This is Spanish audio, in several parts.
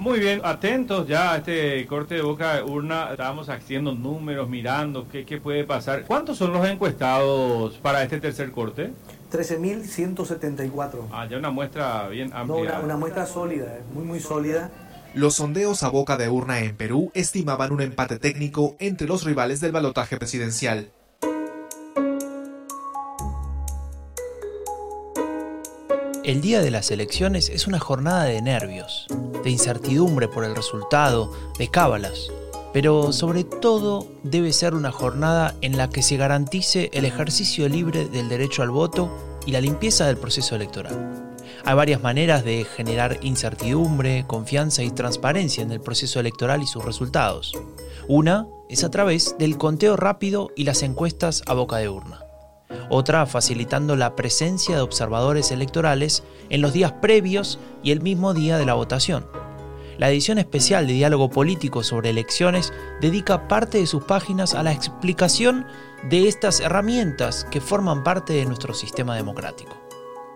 Muy bien, atentos ya a este corte de boca de urna. Estábamos haciendo números, mirando qué, qué puede pasar. ¿Cuántos son los encuestados para este tercer corte? 13.174. Ah, ya una muestra bien No, amplia. una, una muestra sólida, eh, muy muy sólida. Los sondeos a boca de urna en Perú estimaban un empate técnico entre los rivales del balotaje presidencial. El día de las elecciones es una jornada de nervios, de incertidumbre por el resultado, de cábalas, pero sobre todo debe ser una jornada en la que se garantice el ejercicio libre del derecho al voto y la limpieza del proceso electoral. Hay varias maneras de generar incertidumbre, confianza y transparencia en el proceso electoral y sus resultados. Una es a través del conteo rápido y las encuestas a boca de urna otra facilitando la presencia de observadores electorales en los días previos y el mismo día de la votación. La edición especial de Diálogo Político sobre Elecciones dedica parte de sus páginas a la explicación de estas herramientas que forman parte de nuestro sistema democrático.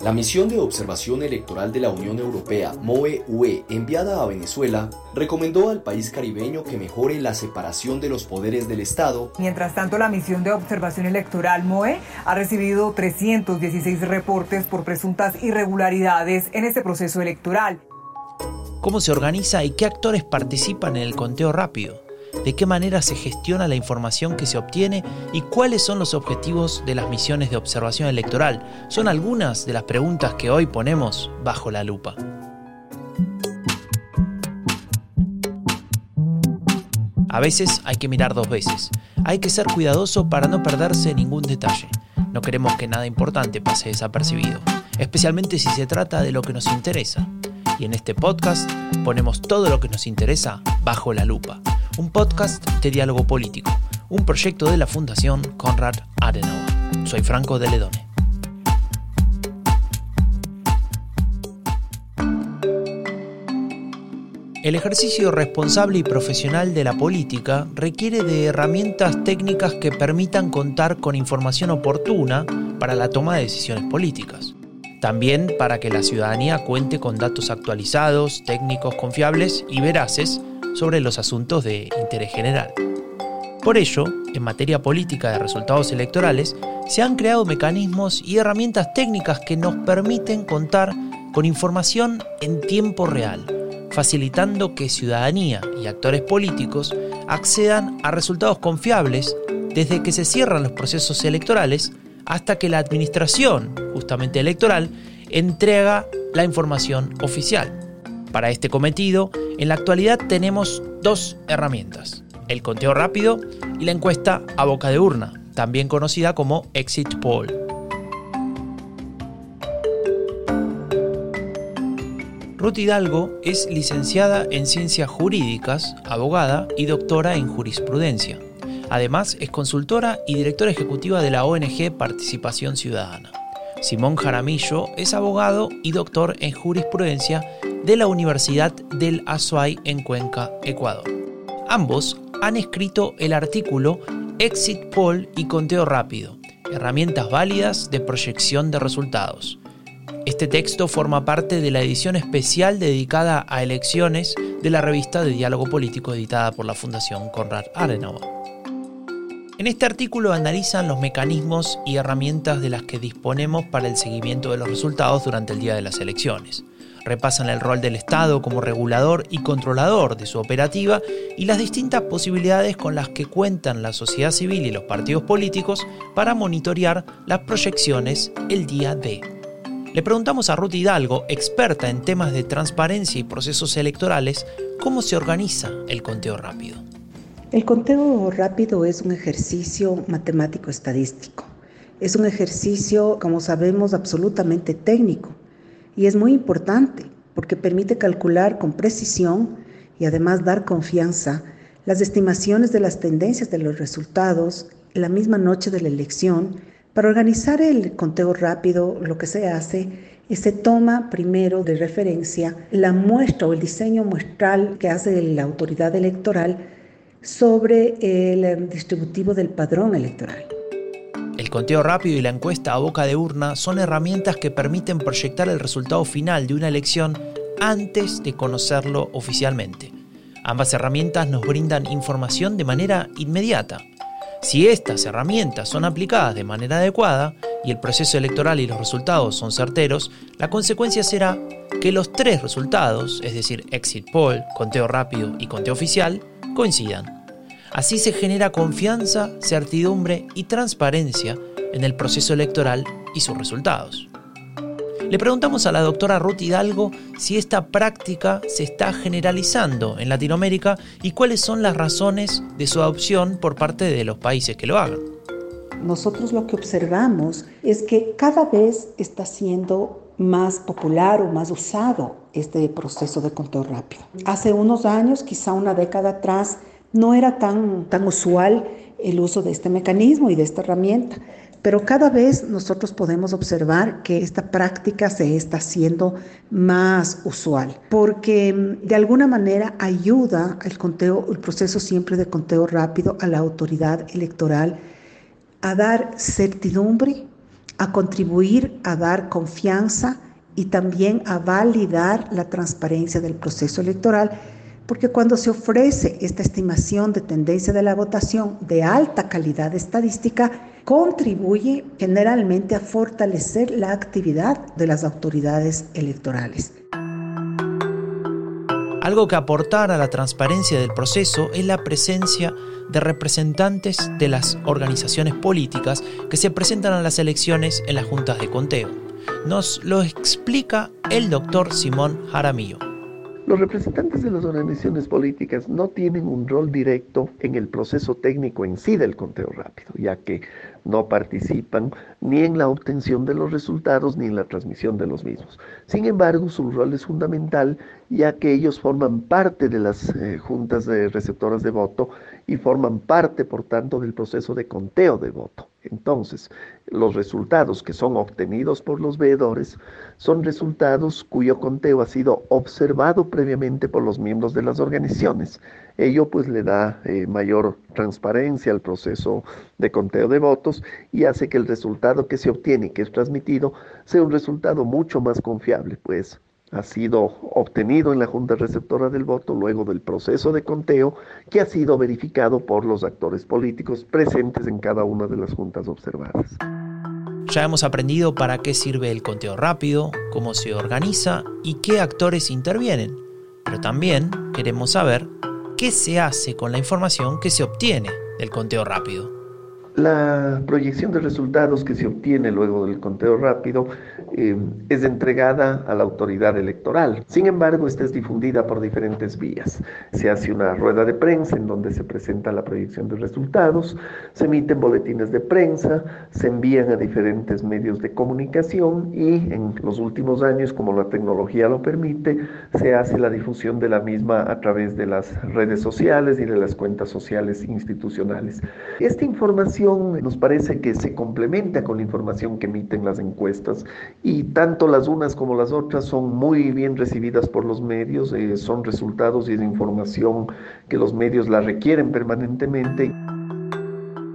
La misión de observación electoral de la Unión Europea, MOE-UE, enviada a Venezuela, recomendó al país caribeño que mejore la separación de los poderes del Estado. Mientras tanto, la misión de observación electoral MOE ha recibido 316 reportes por presuntas irregularidades en este proceso electoral. ¿Cómo se organiza y qué actores participan en el conteo rápido? ¿De qué manera se gestiona la información que se obtiene y cuáles son los objetivos de las misiones de observación electoral? Son algunas de las preguntas que hoy ponemos bajo la lupa. A veces hay que mirar dos veces. Hay que ser cuidadoso para no perderse ningún detalle. No queremos que nada importante pase desapercibido, especialmente si se trata de lo que nos interesa. Y en este podcast ponemos todo lo que nos interesa bajo la lupa. Un podcast de diálogo político, un proyecto de la Fundación Konrad Adenauer. Soy Franco de Ledone. El ejercicio responsable y profesional de la política requiere de herramientas técnicas que permitan contar con información oportuna para la toma de decisiones políticas. También para que la ciudadanía cuente con datos actualizados, técnicos confiables y veraces sobre los asuntos de interés general. Por ello, en materia política de resultados electorales, se han creado mecanismos y herramientas técnicas que nos permiten contar con información en tiempo real, facilitando que ciudadanía y actores políticos accedan a resultados confiables desde que se cierran los procesos electorales hasta que la administración, justamente electoral, entrega la información oficial. Para este cometido, en la actualidad tenemos dos herramientas, el conteo rápido y la encuesta a boca de urna, también conocida como exit poll. Ruth Hidalgo es licenciada en Ciencias Jurídicas, abogada y doctora en Jurisprudencia. Además, es consultora y directora ejecutiva de la ONG Participación Ciudadana. Simón Jaramillo es abogado y doctor en jurisprudencia de la Universidad del Azuay en Cuenca, Ecuador. Ambos han escrito el artículo Exit Poll y Conteo Rápido, herramientas válidas de proyección de resultados. Este texto forma parte de la edición especial dedicada a elecciones de la revista de diálogo político editada por la Fundación Konrad Adenauer. En este artículo analizan los mecanismos y herramientas de las que disponemos para el seguimiento de los resultados durante el día de las elecciones. Repasan el rol del Estado como regulador y controlador de su operativa y las distintas posibilidades con las que cuentan la sociedad civil y los partidos políticos para monitorear las proyecciones el día de. Le preguntamos a Ruth Hidalgo, experta en temas de transparencia y procesos electorales, cómo se organiza el conteo rápido. El conteo rápido es un ejercicio matemático estadístico. Es un ejercicio, como sabemos, absolutamente técnico y es muy importante porque permite calcular con precisión y además dar confianza las estimaciones de las tendencias de los resultados la misma noche de la elección. Para organizar el conteo rápido, lo que se hace es se toma primero de referencia la muestra o el diseño muestral que hace la autoridad electoral sobre el distributivo del padrón electoral. El conteo rápido y la encuesta a boca de urna son herramientas que permiten proyectar el resultado final de una elección antes de conocerlo oficialmente. Ambas herramientas nos brindan información de manera inmediata. Si estas herramientas son aplicadas de manera adecuada y el proceso electoral y los resultados son certeros, la consecuencia será que los tres resultados, es decir, exit poll, conteo rápido y conteo oficial, coincidan. Así se genera confianza, certidumbre y transparencia en el proceso electoral y sus resultados. Le preguntamos a la doctora Ruth Hidalgo si esta práctica se está generalizando en Latinoamérica y cuáles son las razones de su adopción por parte de los países que lo hagan. Nosotros lo que observamos es que cada vez está siendo más popular o más usado este proceso de conteo rápido. Hace unos años, quizá una década atrás, no era tan, tan usual el uso de este mecanismo y de esta herramienta. Pero cada vez nosotros podemos observar que esta práctica se está haciendo más usual, porque mm, de alguna manera ayuda el conteo, el proceso siempre de conteo rápido a la autoridad electoral a dar certidumbre, a contribuir a dar confianza y también a validar la transparencia del proceso electoral porque cuando se ofrece esta estimación de tendencia de la votación de alta calidad estadística, contribuye generalmente a fortalecer la actividad de las autoridades electorales. Algo que aportar a la transparencia del proceso es la presencia de representantes de las organizaciones políticas que se presentan a las elecciones en las juntas de conteo. Nos lo explica el doctor Simón Jaramillo. Los representantes de las organizaciones políticas no tienen un rol directo en el proceso técnico en sí del conteo rápido, ya que no participan ni en la obtención de los resultados ni en la transmisión de los mismos. Sin embargo, su rol es fundamental ya que ellos forman parte de las eh, juntas de receptoras de voto y forman parte, por tanto, del proceso de conteo de voto. Entonces, los resultados que son obtenidos por los veedores son resultados cuyo conteo ha sido observado previamente por los miembros de las organizaciones. Ello pues le da eh, mayor transparencia al proceso de conteo de votos y hace que el resultado que se obtiene y que es transmitido sea un resultado mucho más confiable, pues ha sido obtenido en la Junta Receptora del Voto luego del proceso de conteo que ha sido verificado por los actores políticos presentes en cada una de las juntas observadas. Ya hemos aprendido para qué sirve el conteo rápido, cómo se organiza y qué actores intervienen, pero también queremos saber qué se hace con la información que se obtiene del conteo rápido. La proyección de resultados que se obtiene luego del conteo rápido eh, es entregada a la autoridad electoral. Sin embargo, esta es difundida por diferentes vías. Se hace una rueda de prensa en donde se presenta la proyección de resultados, se emiten boletines de prensa, se envían a diferentes medios de comunicación y en los últimos años, como la tecnología lo permite, se hace la difusión de la misma a través de las redes sociales y de las cuentas sociales institucionales. Esta información nos parece que se complementa con la información que emiten las encuestas y tanto las unas como las otras son muy bien recibidas por los medios, eh, son resultados y es información que los medios la requieren permanentemente.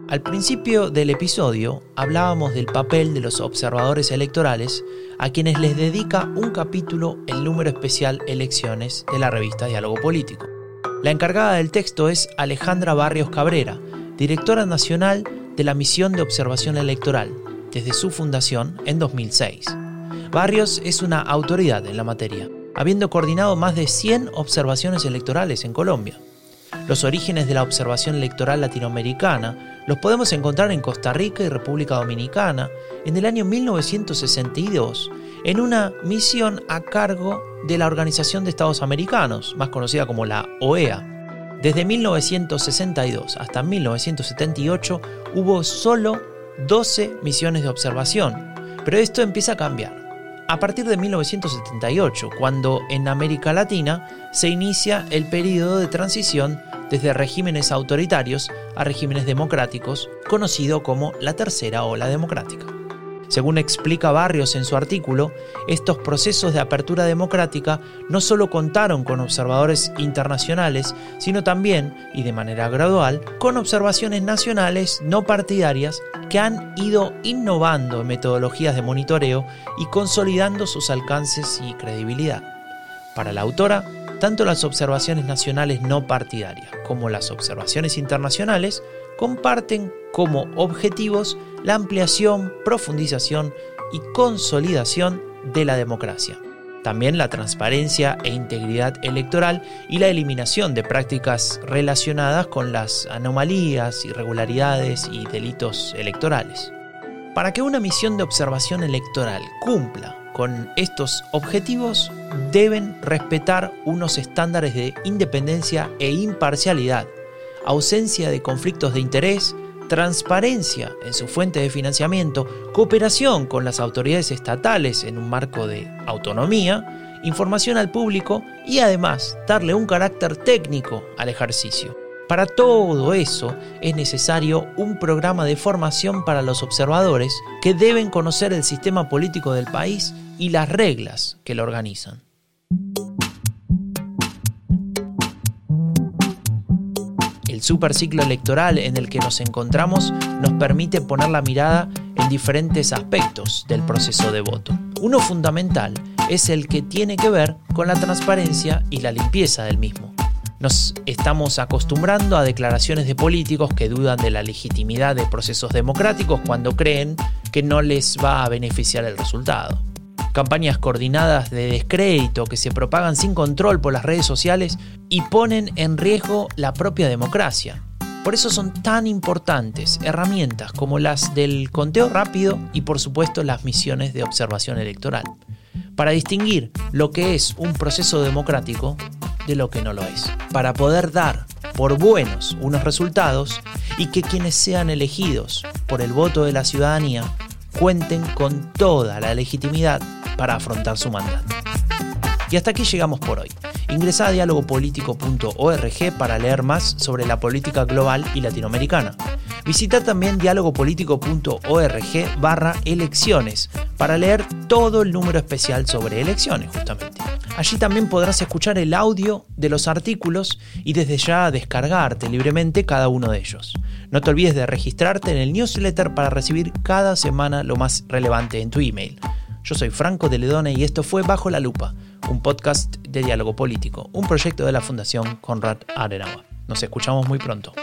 Al principio del episodio hablábamos del papel de los observadores electorales a quienes les dedica un capítulo el número especial Elecciones de la revista Diálogo Político. La encargada del texto es Alejandra Barrios Cabrera, directora nacional de la Misión de Observación Electoral, desde su fundación en 2006. Barrios es una autoridad en la materia, habiendo coordinado más de 100 observaciones electorales en Colombia. Los orígenes de la observación electoral latinoamericana los podemos encontrar en Costa Rica y República Dominicana en el año 1962, en una misión a cargo de la Organización de Estados Americanos, más conocida como la OEA, desde 1962 hasta 1978 hubo solo 12 misiones de observación, pero esto empieza a cambiar. A partir de 1978, cuando en América Latina se inicia el periodo de transición desde regímenes autoritarios a regímenes democráticos, conocido como la Tercera Ola Democrática. Según explica Barrios en su artículo, estos procesos de apertura democrática no solo contaron con observadores internacionales, sino también, y de manera gradual, con observaciones nacionales no partidarias que han ido innovando en metodologías de monitoreo y consolidando sus alcances y credibilidad. Para la autora, tanto las observaciones nacionales no partidarias como las observaciones internacionales comparten como objetivos la ampliación, profundización y consolidación de la democracia. También la transparencia e integridad electoral y la eliminación de prácticas relacionadas con las anomalías, irregularidades y delitos electorales. Para que una misión de observación electoral cumpla con estos objetivos, deben respetar unos estándares de independencia e imparcialidad, ausencia de conflictos de interés, transparencia en su fuente de financiamiento, cooperación con las autoridades estatales en un marco de autonomía, información al público y además darle un carácter técnico al ejercicio. Para todo eso es necesario un programa de formación para los observadores que deben conocer el sistema político del país y las reglas que lo organizan. Superciclo electoral en el que nos encontramos nos permite poner la mirada en diferentes aspectos del proceso de voto. Uno fundamental es el que tiene que ver con la transparencia y la limpieza del mismo. Nos estamos acostumbrando a declaraciones de políticos que dudan de la legitimidad de procesos democráticos cuando creen que no les va a beneficiar el resultado. Campañas coordinadas de descrédito que se propagan sin control por las redes sociales y ponen en riesgo la propia democracia. Por eso son tan importantes herramientas como las del conteo rápido y por supuesto las misiones de observación electoral, para distinguir lo que es un proceso democrático de lo que no lo es, para poder dar por buenos unos resultados y que quienes sean elegidos por el voto de la ciudadanía cuenten con toda la legitimidad para afrontar su mandato. Y hasta aquí llegamos por hoy. Ingresa a dialogopolítico.org para leer más sobre la política global y latinoamericana. Visita también dialogopolítico.org barra elecciones para leer todo el número especial sobre elecciones justamente. Allí también podrás escuchar el audio de los artículos y desde ya descargarte libremente cada uno de ellos. No te olvides de registrarte en el newsletter para recibir cada semana lo más relevante en tu email. Yo soy Franco de Ledone y esto fue Bajo la Lupa, un podcast de diálogo político, un proyecto de la Fundación Conrad Adenauer. Nos escuchamos muy pronto.